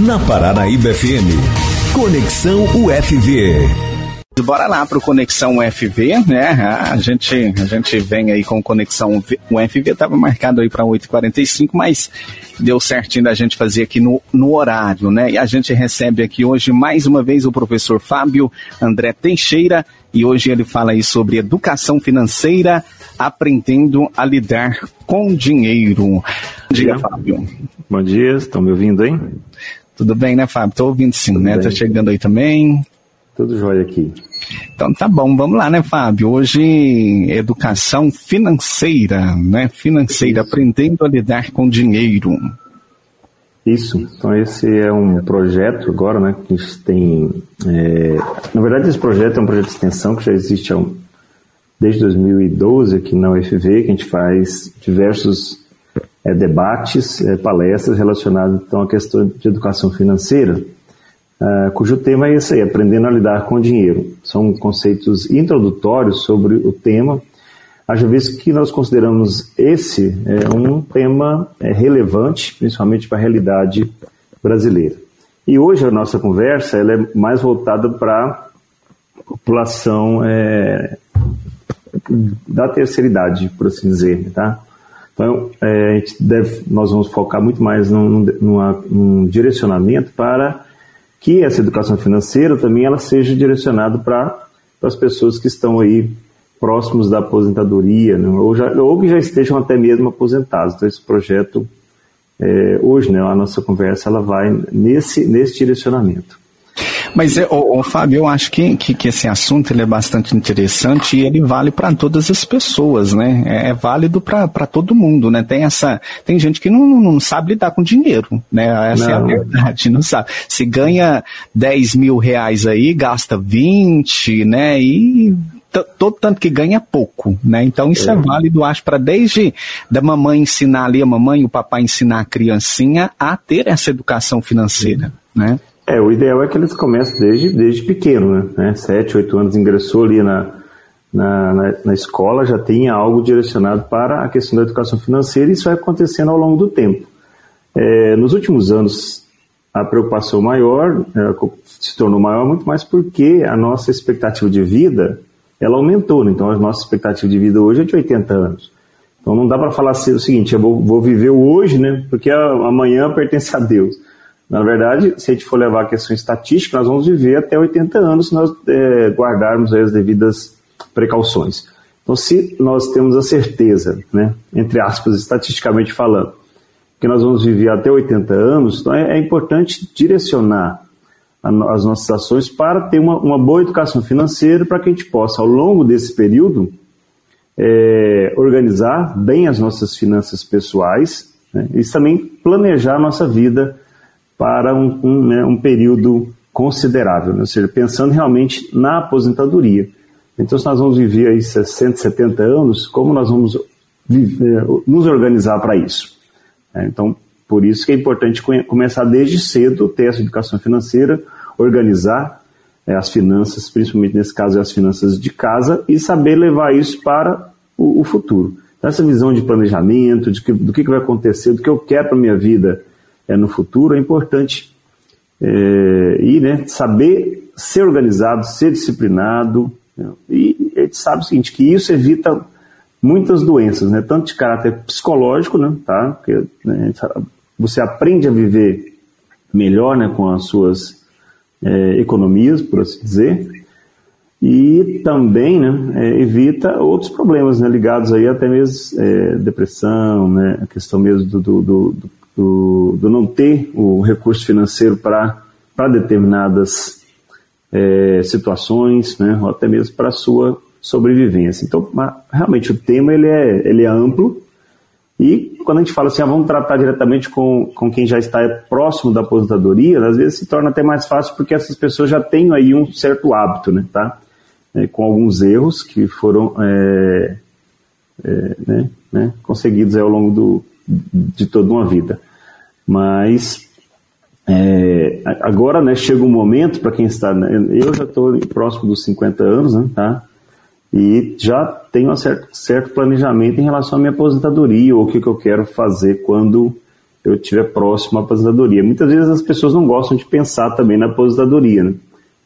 Na Paranaíba FM. Conexão UFV. Bora lá para o Conexão UFV, né? A gente, a gente vem aí com Conexão UFV, estava marcado aí para 8h45, mas deu certinho da gente fazer aqui no, no horário, né? E a gente recebe aqui hoje mais uma vez o professor Fábio André Teixeira, e hoje ele fala aí sobre educação financeira, aprendendo a lidar com dinheiro. Diga, Fábio. Bom dia, estão me ouvindo, hein? Tudo bem, né, Fábio? Estou ouvindo sim, Tudo né? Bem. Tá chegando aí também. Tudo jóia aqui. Então tá bom, vamos lá, né, Fábio? Hoje, educação financeira, né? Financeira, Isso. aprendendo a lidar com dinheiro. Isso, então esse é um projeto agora, né, que a gente tem, é... na verdade esse projeto é um projeto de extensão que já existe há um... desde 2012 aqui na UFV, que a gente faz diversos é, debates, é, palestras relacionadas então à questão de educação financeira, Uh, cujo tema é esse aí, aprendendo a lidar com o dinheiro. São conceitos introdutórios sobre o tema, haja visto que nós consideramos esse é, um tema é, relevante, principalmente para a realidade brasileira. E hoje a nossa conversa ela é mais voltada para a população é, da terceira idade, por assim dizer, tá? Então, é, a gente deve, nós vamos focar muito mais num, numa, num direcionamento para que essa educação financeira também ela seja direcionada para as pessoas que estão aí próximos da aposentadoria, né? ou, já, ou que já estejam até mesmo aposentados. Então esse projeto, é, hoje, né, a nossa conversa ela vai nesse, nesse direcionamento. Mas, o, o Fábio, eu acho que, que, que, esse assunto ele é bastante interessante e ele vale para todas as pessoas, né? É, é válido para todo mundo, né? Tem essa, tem gente que não, não sabe lidar com dinheiro, né? Essa não. é a verdade, não sabe. Se ganha 10 mil reais aí, gasta 20, né? E todo tanto que ganha pouco, né? Então isso é, é válido, acho, para desde da mamãe ensinar ali, a mamãe e o papai ensinar a criancinha a ter essa educação financeira, né? É, o ideal é que eles comecem desde, desde pequeno, né? Sete, oito anos ingressou ali na, na, na, na, escola, já tenha algo direcionado para a questão da educação financeira e isso vai acontecendo ao longo do tempo. É, nos últimos anos, a preocupação maior é, se tornou maior muito mais porque a nossa expectativa de vida ela aumentou. Né? Então, a nossa expectativa de vida hoje é de 80 anos. Então, não dá para falar assim, o seguinte, eu vou, vou viver hoje, né? porque amanhã pertence a Deus. Na verdade, se a gente for levar a questão estatística, nós vamos viver até 80 anos se nós é, guardarmos as devidas precauções. Então, se nós temos a certeza, né, entre aspas, estatisticamente falando, que nós vamos viver até 80 anos, então é, é importante direcionar a, as nossas ações para ter uma, uma, boa educação financeira, para que a gente possa, ao longo desse período, é, organizar bem as nossas finanças pessoais né, e também planejar a nossa vida para um, um, né, um período considerável, né? ou seja, pensando realmente na aposentadoria. Então, se nós vamos viver aí 60, 70 anos, como nós vamos viver, nos organizar para isso? É, então, por isso que é importante começar desde cedo, ter essa educação financeira, organizar é, as finanças, principalmente nesse caso as finanças de casa, e saber levar isso para o, futuro. Então, essa visão de planejamento, de que, do que vai acontecer, do que eu quero para a minha vida é, no futuro, é importante. É, e né, saber ser organizado, ser disciplinado. Né, e a gente sabe o seguinte, que isso evita muitas doenças, né, tanto de caráter psicológico, né, tá, porque né, você aprende a viver melhor né, com as suas é, economias, por assim dizer, e também né, é, evita outros problemas né, ligados aí até mesmo é, depressão, né, a questão mesmo do, do, do, do, do não ter o recurso financeiro para determinadas é, situações, né, ou até mesmo para a sua sobrevivência. Então, realmente o tema ele é, ele é amplo e quando a gente fala assim, ah, vamos tratar diretamente com, com quem já está próximo da aposentadoria, às vezes se torna até mais fácil porque essas pessoas já têm aí um certo hábito, né, tá? É, com alguns erros que foram é, é, né, né, conseguidos ao longo do, de toda uma vida. Mas é, agora, né, chega um momento para quem está, né, eu já estou próximo dos 50 anos, né, tá? E já tenho um certo, certo planejamento em relação à minha aposentadoria ou o que, que eu quero fazer quando eu estiver próximo à aposentadoria. Muitas vezes as pessoas não gostam de pensar também na aposentadoria, né?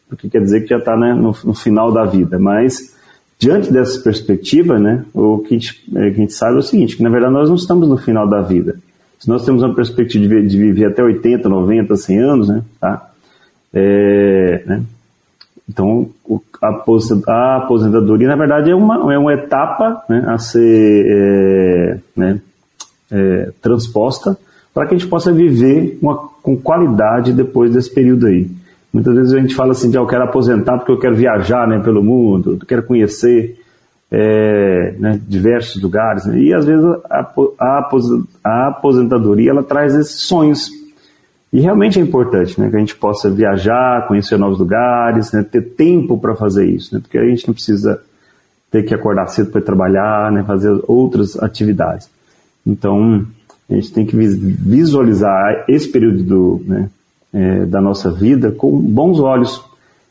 porque quer dizer que já está né, no, no, final da vida. Mas, diante dessa perspectiva, né, o que a, gente, é, que a gente sabe é o seguinte, que na verdade nós não estamos no final da vida. Se nós temos uma perspectiva de, de viver até 80, 90, 100 anos, né, tá? É, né? Então, a aposentadoria, na verdade, é uma, é uma etapa né, a ser é, né, é, transposta para que a gente possa viver uma, com qualidade depois desse período aí. Muitas vezes a gente fala assim, ah, eu quero aposentar porque eu quero viajar né, pelo mundo, eu quero conhecer é, né, diversos lugares. Né, e às vezes a, a, a, aposentadoria ela traz esses sonhos. E realmente é importante né, que a gente possa viajar, conhecer novos lugares, né, ter tempo para fazer isso, né, porque a gente não precisa ter que acordar cedo para trabalhar, né, fazer outras atividades. Então, a gente tem que visualizar esse período do, né, é, da nossa vida com bons olhos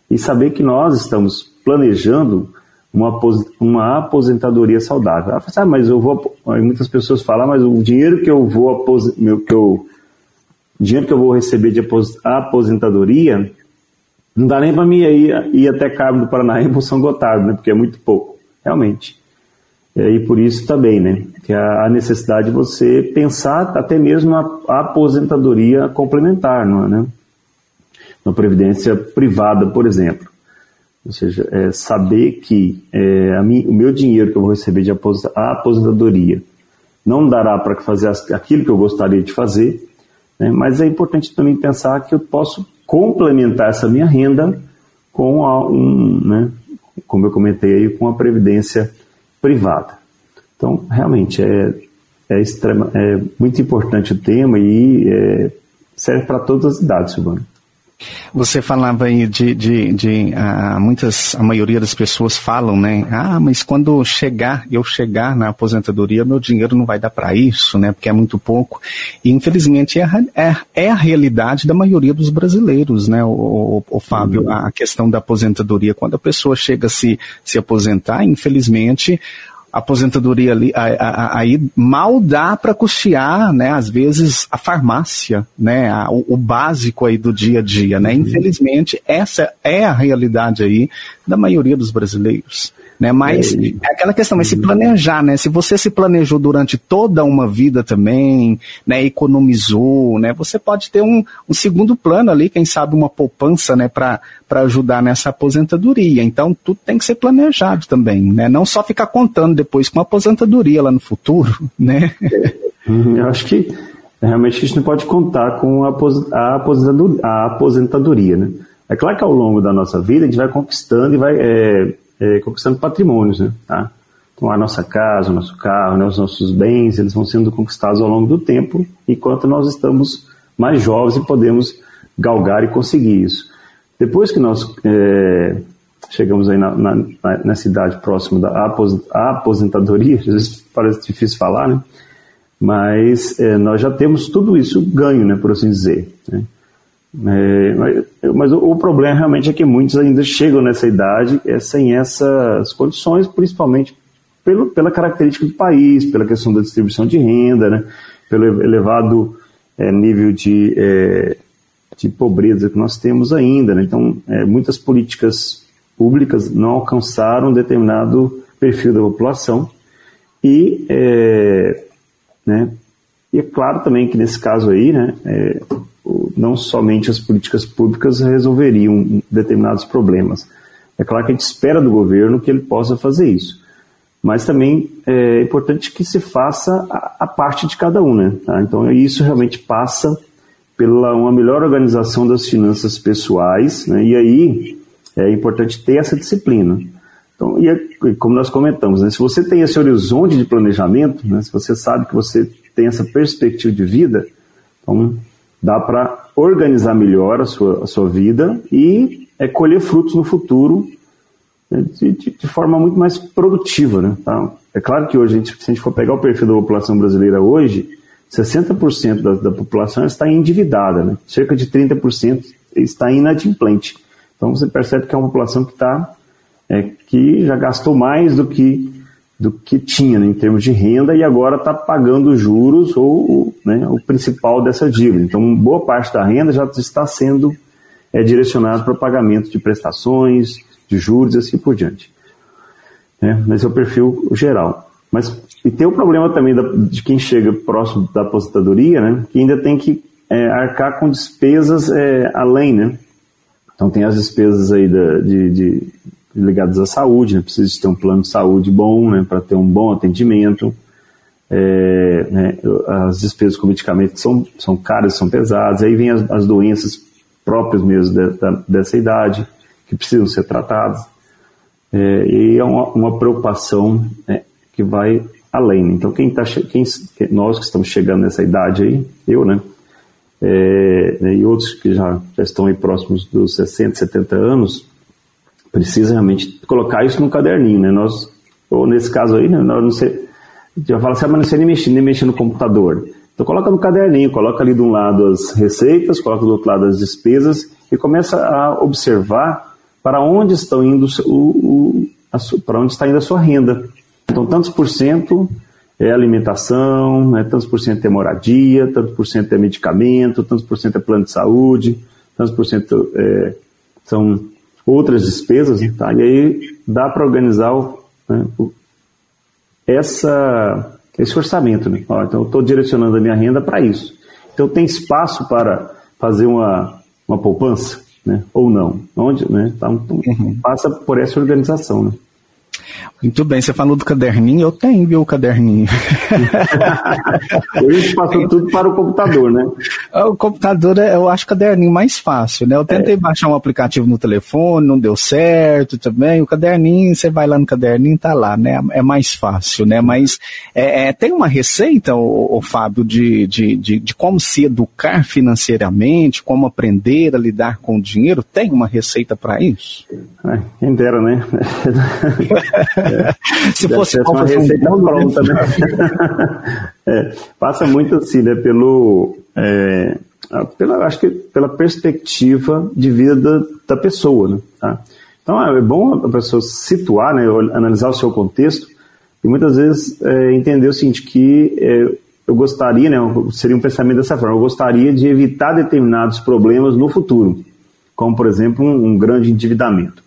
e saber que nós estamos planejando uma, uma aposentadoria saudável. Ah, assim, ah, mas eu vou. Muitas pessoas falam, ah, mas o dinheiro que eu vou que eu, dinheiro que eu vou receber de aposentadoria não dá nem para mim ir, ir até Cabo do Paraná e São Gotardo, né? Porque é muito pouco, realmente. E por isso também, né? Que a necessidade de você pensar até mesmo na aposentadoria complementar, não é, né? Na previdência privada, por exemplo. Ou seja, é saber que é, mim, o meu dinheiro que eu vou receber de aposentadoria não dará para fazer aquilo que eu gostaria de fazer, né? mas é importante também pensar que eu posso complementar essa minha renda com a, um, né, como eu comentei aí, com a previdência privada. Então, realmente, é, é, extrema, é muito importante o tema e é, serve para todas as idades, Silvana. Você falava aí de, de, de uh, muitas, a maioria das pessoas falam, né? Ah, mas quando chegar, eu chegar na aposentadoria, meu dinheiro não vai dar para isso, né? Porque é muito pouco. E infelizmente é, é, é, a realidade da maioria dos brasileiros, né? O, o, o Fábio, uhum. a questão da aposentadoria, quando a pessoa chega a se, se aposentar, infelizmente aposentadoria ali, aí mal dá para custear, né, às vezes a farmácia, né, a, o, o, básico aí do dia a dia, né? Uhum. Infelizmente, essa é a realidade aí da maioria dos brasileiros. Né? Mas é, é aquela questão, mas se planejar, né? Se você se planejou durante toda uma vida também, né? Economizou, né? Você pode ter um, um segundo plano ali, quem sabe uma poupança, né? Para ajudar nessa aposentadoria. Então, tudo tem que ser planejado também, né? Não só ficar contando depois com aposentadoria lá no futuro, né? Uhum, eu acho que realmente a gente não pode contar com a aposentadoria, a aposentadoria, né? É claro que ao longo da nossa vida a gente vai conquistando e vai é, é, conquistando patrimônios, né? Tá? Então a nossa casa, o nosso carro, né, os nossos bens, eles vão sendo conquistados ao longo do tempo, enquanto nós estamos mais jovens e podemos galgar e conseguir isso. Depois que nós é, chegamos aí na, na, na, cidade próxima da aposentadoria, às vezes parece difícil falar, né? Mas é, nós já temos tudo isso ganho, né, por assim dizer. Né? É, mas, mas o, o, problema realmente é que muitos ainda chegam nessa idade é, sem essas condições, principalmente pelo, pela característica do país, pela questão da distribuição de renda, né, pelo elevado é, nível de, é, de pobreza que nós temos ainda. Né, então, é, muitas políticas públicas não alcançaram um determinado perfil da população e, é, né, e é claro também que nesse caso aí, né, é, não somente as políticas públicas resolveriam determinados problemas. É claro que a gente espera do governo que ele possa fazer isso, mas também é importante que se faça a, a parte de cada um, né? Tá? Então isso realmente passa pela uma melhor organização das finanças pessoais, né? E aí é importante ter essa disciplina. Então, e é, como nós comentamos, né? se você tem esse horizonte de planejamento, né? se você sabe que você tem essa perspectiva de vida, então dá para organizar melhor a sua, a sua vida e é, colher frutos no futuro né, de, de, de, forma muito mais produtiva. Né, tá? É claro que hoje, a gente, se a gente for pegar o perfil da população brasileira hoje, 60% da, da população está endividada, né? cerca de 30% está inadimplente. Então você percebe que é uma população que, tá, é, que já gastou mais do que do que tinha né, em termos de renda e agora está pagando juros ou né, o principal dessa dívida. Então, boa parte da renda já está sendo é, direcionada para pagamento de prestações, de juros e assim por diante. É, esse é o perfil geral. Mas e tem o problema também da, de quem chega próximo da aposentadoria, né, que ainda tem que é, arcar com despesas é, além, né? Então tem as despesas aí da, de, de ligadas à saúde, né? precisa ter um plano de saúde bom, né, para ter um bom atendimento. É, né, as despesas com medicamentos são, são caras, são pesadas. Aí vem as, as doenças próprias mesmo de, da, dessa idade, que precisam ser tratadas. É, e é uma, uma preocupação né, que vai além. Então, quem tá, quem, nós que estamos chegando nessa idade aí, eu, né, é, né, e outros que já, já estão aí próximos dos 60, 70 anos, precisa realmente colocar isso no caderninho, né? Nós, ou nesse caso aí, né, nós não sei, já fala assim, ah, mas não sei nem mexer, nem mexer no computador. Então coloca no caderninho, coloca ali de um lado as receitas, coloca do outro lado as despesas e começa a observar para onde estão indo o, o para onde está indo a sua renda. Então tantos por cento é alimentação, né, tantos por cento é moradia, tantos por cento é medicamento, tantos por cento é plano de saúde, tantos por cento é, são outras despesas, tá? e aí dá para organizar o, né, o, essa, esse orçamento. Né? Ó, então, eu estou direcionando a minha renda para isso. Então, tem espaço para fazer uma, uma poupança, né? ou não? Onde, né? Então, uhum. passa por essa organização. Né? Muito bem, você falou do caderninho, eu tenho, viu, o caderninho. Hoje passou tudo para o computador, né? O computador, é, eu acho o caderninho mais fácil, né? Eu tentei é. baixar um aplicativo no telefone, não deu certo também. O caderninho, você vai lá no caderninho, tá lá, né? É mais fácil, né? Mas é, é, tem uma receita, o, o Fábio, de, de, de, de como se educar financeiramente, como aprender a lidar com o dinheiro? Tem uma receita para isso? É, quem dera, né? Se fosse uma receita um pronta, né? é, passa muito assim, né? Pelo, é, pela, acho que pela perspectiva de vida da, da pessoa, né? Tá? Então é bom a pessoa situar, né? Analisar o seu contexto e muitas vezes é, entender o seguinte que é, eu gostaria, né? Seria um pensamento dessa forma. Eu gostaria de evitar determinados problemas no futuro, como por exemplo um, um grande endividamento.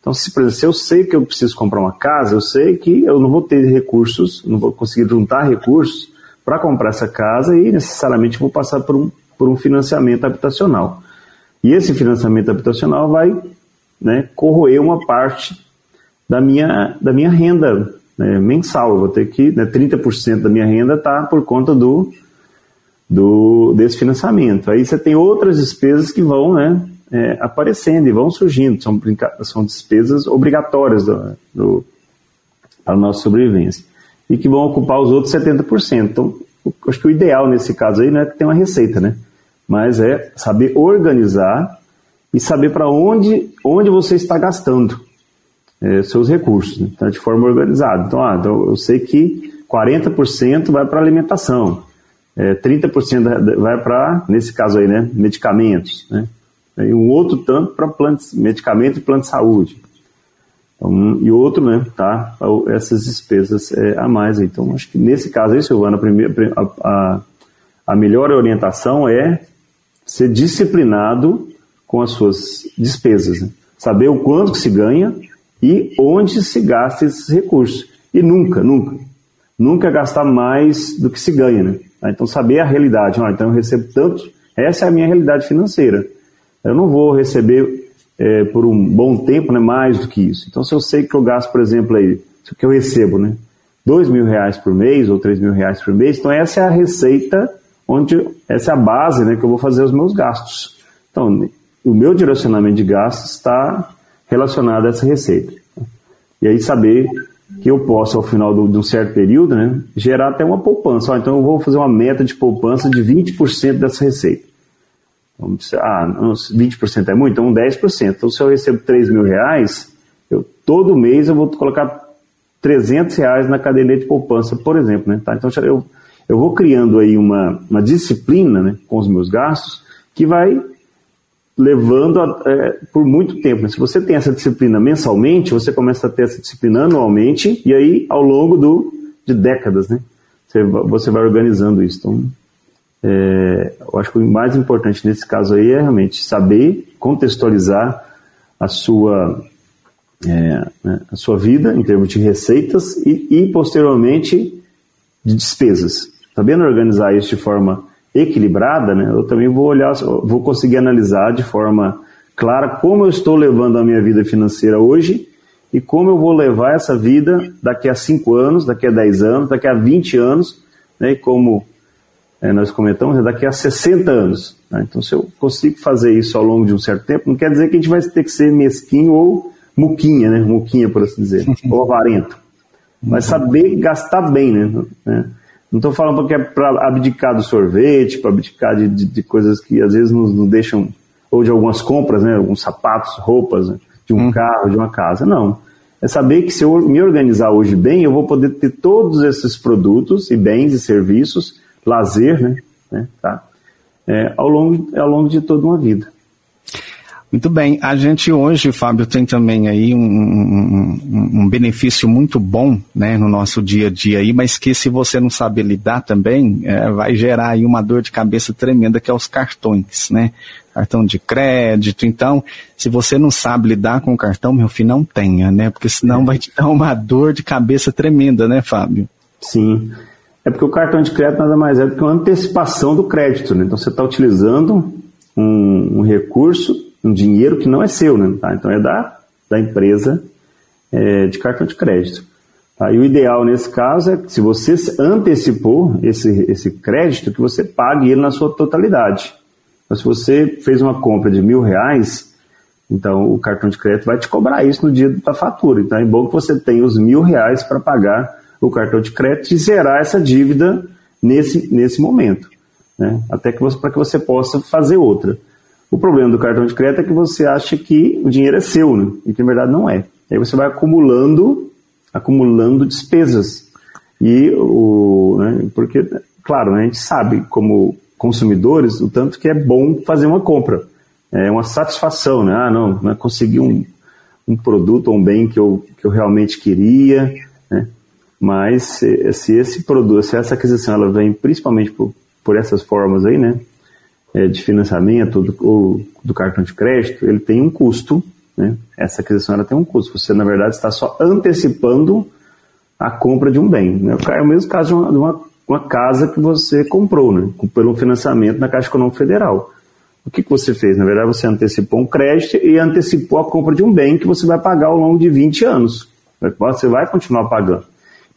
Então, se, por exemplo, se eu sei que eu preciso comprar uma casa, eu sei que eu não vou ter recursos, não vou conseguir juntar recursos para comprar essa casa e necessariamente vou passar por um, por um financiamento habitacional. E esse financiamento habitacional vai né, corroer uma parte da minha, da minha renda né, mensal. Eu vou ter que, né, 30% da minha renda está por conta do, do, desse financiamento. Aí você tem outras despesas que vão né, é, aparecendo e vão surgindo, são, são despesas obrigatórias do, do, para a nossa sobrevivência, e que vão ocupar os outros 70%. Então, acho que o ideal nesse caso aí não é que tenha uma receita, né? Mas é saber organizar e saber para onde, onde você está gastando é, seus recursos, né? então, de forma organizada. Então, ah, então eu sei que 40% vai para alimentação, é, 30% vai para, nesse caso aí, né, medicamentos, né? E um outro tanto para medicamento e plano de saúde. Então, e outro, né, tá, essas despesas é, a mais. Então, acho que nesse caso aí, Silvana, a, primeira, a, a melhor orientação é ser disciplinado com as suas despesas. Né? Saber o quanto que se ganha e onde se gasta esses recursos. E nunca, nunca, nunca gastar mais do que se ganha. Né? Então, saber a realidade. Ah, então, eu recebo tanto, essa é a minha realidade financeira. Eu não vou receber é, por um bom tempo né, mais do que isso. Então, se eu sei que eu gasto, por exemplo, aí, que eu recebo, né, dois mil reais por mês ou três mil reais por mês, então essa é a receita onde essa é a base né, que eu vou fazer os meus gastos. Então, o meu direcionamento de gastos está relacionado a essa receita. E aí saber que eu posso, ao final de um certo período, né, gerar até uma poupança. então eu vou fazer uma meta de poupança de 20% dessa receita. Vamos dizer, ah, 20% é muito? Então 10%. Então se eu recebo 3 mil reais, eu, todo mês eu vou colocar 300 reais na caderneta de poupança, por exemplo. Né? Tá? Então eu, eu vou criando aí uma, uma disciplina né, com os meus gastos que vai levando a, é, por muito tempo. Né? Se você tem essa disciplina mensalmente, você começa a ter essa disciplina anualmente, e aí ao longo do, de décadas, né? Você, você vai organizando isso. Então, é, eu acho que o mais importante nesse caso aí é realmente saber contextualizar a sua, é, né, a sua vida em termos de receitas e, e, posteriormente de despesas. Sabendo organizar isso de forma equilibrada, né, eu também vou olhar, vou conseguir analisar de forma clara como eu estou levando a minha vida financeira hoje e como eu vou levar essa vida daqui a 5 anos, daqui a 10 anos, daqui a 20 anos, né, e como é, nós comentamos, é daqui a 60 anos. Né? Então, se eu consigo fazer isso ao longo de um certo tempo, não quer dizer que a gente vai ter que ser mesquinho ou muquinha, né? Muquinha, por assim dizer, ou avarento. Mas saber gastar bem, né? né? Não estou falando porque é para abdicar do sorvete, para abdicar de, de, de, coisas que às vezes nos, nos, deixam, ou de algumas compras, né? Alguns sapatos, roupas, né? de um hum. carro, de uma casa. Não. É saber que se eu me organizar hoje bem, eu vou poder ter todos esses produtos e bens e serviços lazer, né? né tá? É, ao, longo, ao longo de toda uma vida. Muito bem. A gente hoje, Fábio, tem também aí um, um, um, benefício muito bom né, no nosso dia a dia aí, mas que se você não saber lidar também, é, vai gerar aí uma dor de cabeça tremenda, que é os cartões, né? Cartão de crédito. Então, se você não sabe lidar com o cartão, meu filho, não tenha, né? Porque senão é. vai te dar uma dor de cabeça tremenda, né, Fábio? Sim. É porque o cartão de crédito nada mais é do que uma antecipação do crédito. Né? Então você está utilizando um, um, recurso, um dinheiro que não é seu, né? Tá? Então é da, da empresa é, de cartão de crédito. Tá? E o ideal nesse caso é que se você antecipou esse, esse crédito, que você pague ele na sua totalidade. Então, se você fez uma compra de mil reais, então o cartão de crédito vai te cobrar isso no dia da fatura. Então é bom que você tenha os mil reais para pagar o cartão de crédito e zerar essa dívida nesse, nesse momento, né? até que para que você possa fazer outra. O problema do cartão de crédito é que você acha que o dinheiro é seu, né? e que na verdade não é. Aí você vai acumulando, acumulando despesas. E o, né, porque, claro, né, a gente sabe como consumidores o tanto que é bom fazer uma compra. É uma satisfação, né? Ah, não, né, consegui um, um produto ou um bem que eu, que eu realmente queria, mas se, se, esse produto, se essa aquisição ela vem principalmente por, por essas formas aí, né, é, de financiamento do, ou do cartão de crédito, ele tem um custo, né? Essa aquisição ela tem um custo. Você na verdade está só antecipando a compra de um bem. Né? É o mesmo caso de uma, de uma, uma casa que você comprou, né? Pelo financiamento na Caixa Econômica Federal. O que, que você fez? Na verdade, você antecipou um crédito e antecipou a compra de um bem que você vai pagar ao longo de 20 anos. Você vai continuar pagando.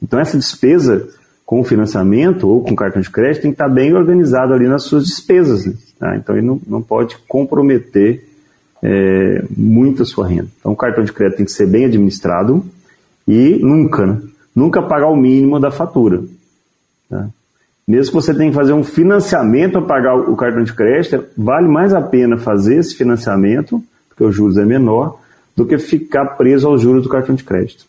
Então, essa despesa com financiamento ou com cartão de crédito tem que estar bem organizado ali nas suas despesas. Né? Tá? Então, ele não, não pode comprometer é, muito a sua renda. Então, o cartão de crédito tem que ser bem administrado e nunca, né? nunca pagar o mínimo da fatura. Tá? Mesmo que você tenha que fazer um financiamento para pagar o cartão de crédito, vale mais a pena fazer esse financiamento, porque os juros é menor, do que ficar preso aos juros do cartão de crédito.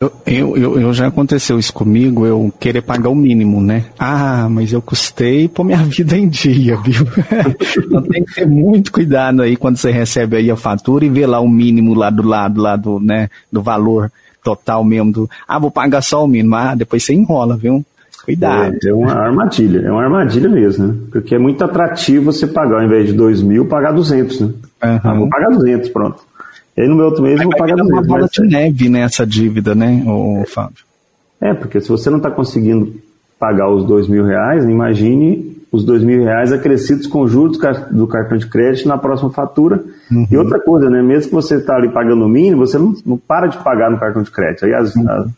Eu, eu, eu, já aconteceu isso comigo, eu querer pagar o mínimo, né? Ah, mas eu custei pôr minha vida em dia, viu? então tem que ter muito cuidado aí quando você recebe aí a fatura e vê lá o mínimo lá do lado, lá do, né, do valor total mesmo do, ah, vou pagar só o mínimo, ah, depois você enrola, viu? Cuidado. É, é uma armadilha, é uma armadilha mesmo, né? Porque é muito atrativo você pagar, ao invés de dois mil, pagar 200, né? Uhum. Ah, vou pagar 200, pronto. E aí no meu outro mês eu vou pagar uma bola de neve nessa dívida, né, o Fábio? É, porque se você não está conseguindo pagar os dois mil reais, imagine os dois mil reais acrescidos com juros do cartão de crédito na próxima fatura. Uhum. E outra coisa, né? Mesmo que você está ali pagando o mínimo, você não, não para de pagar no cartão de crédito. Aí as, uhum. as,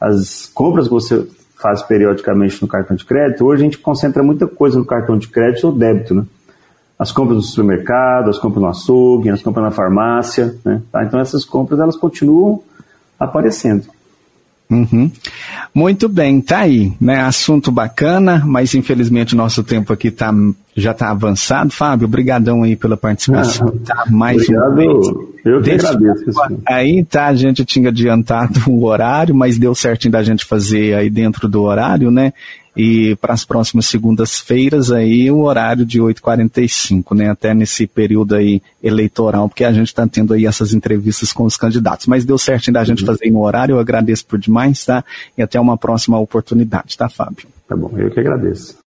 as, compras que você faz periodicamente no cartão de crédito, hoje a gente concentra muita coisa no cartão de crédito ou débito, né? As compras no supermercado, as compras no açougue, as compras na farmácia, né? Tá? Então essas compras elas continuam aparecendo. Uhum. Muito bem, tá aí, né? Assunto bacana, mas infelizmente o nosso tempo aqui tá, já está avançado. Fábio, obrigadão aí pela participação. Ah, tá mais obrigado, vez. Eu que Desse agradeço. Aí tá, a gente tinha adiantado o horário, mas deu certinho da gente fazer aí dentro do horário, né? E para as próximas segundas-feiras aí o horário de 8h45, né? Até nesse período aí eleitoral, porque a gente está tendo aí essas entrevistas com os candidatos. Mas deu certo ainda a gente uhum. fazer no horário, eu agradeço por demais, tá? E até uma próxima oportunidade, tá, Fábio? Tá bom, eu que agradeço.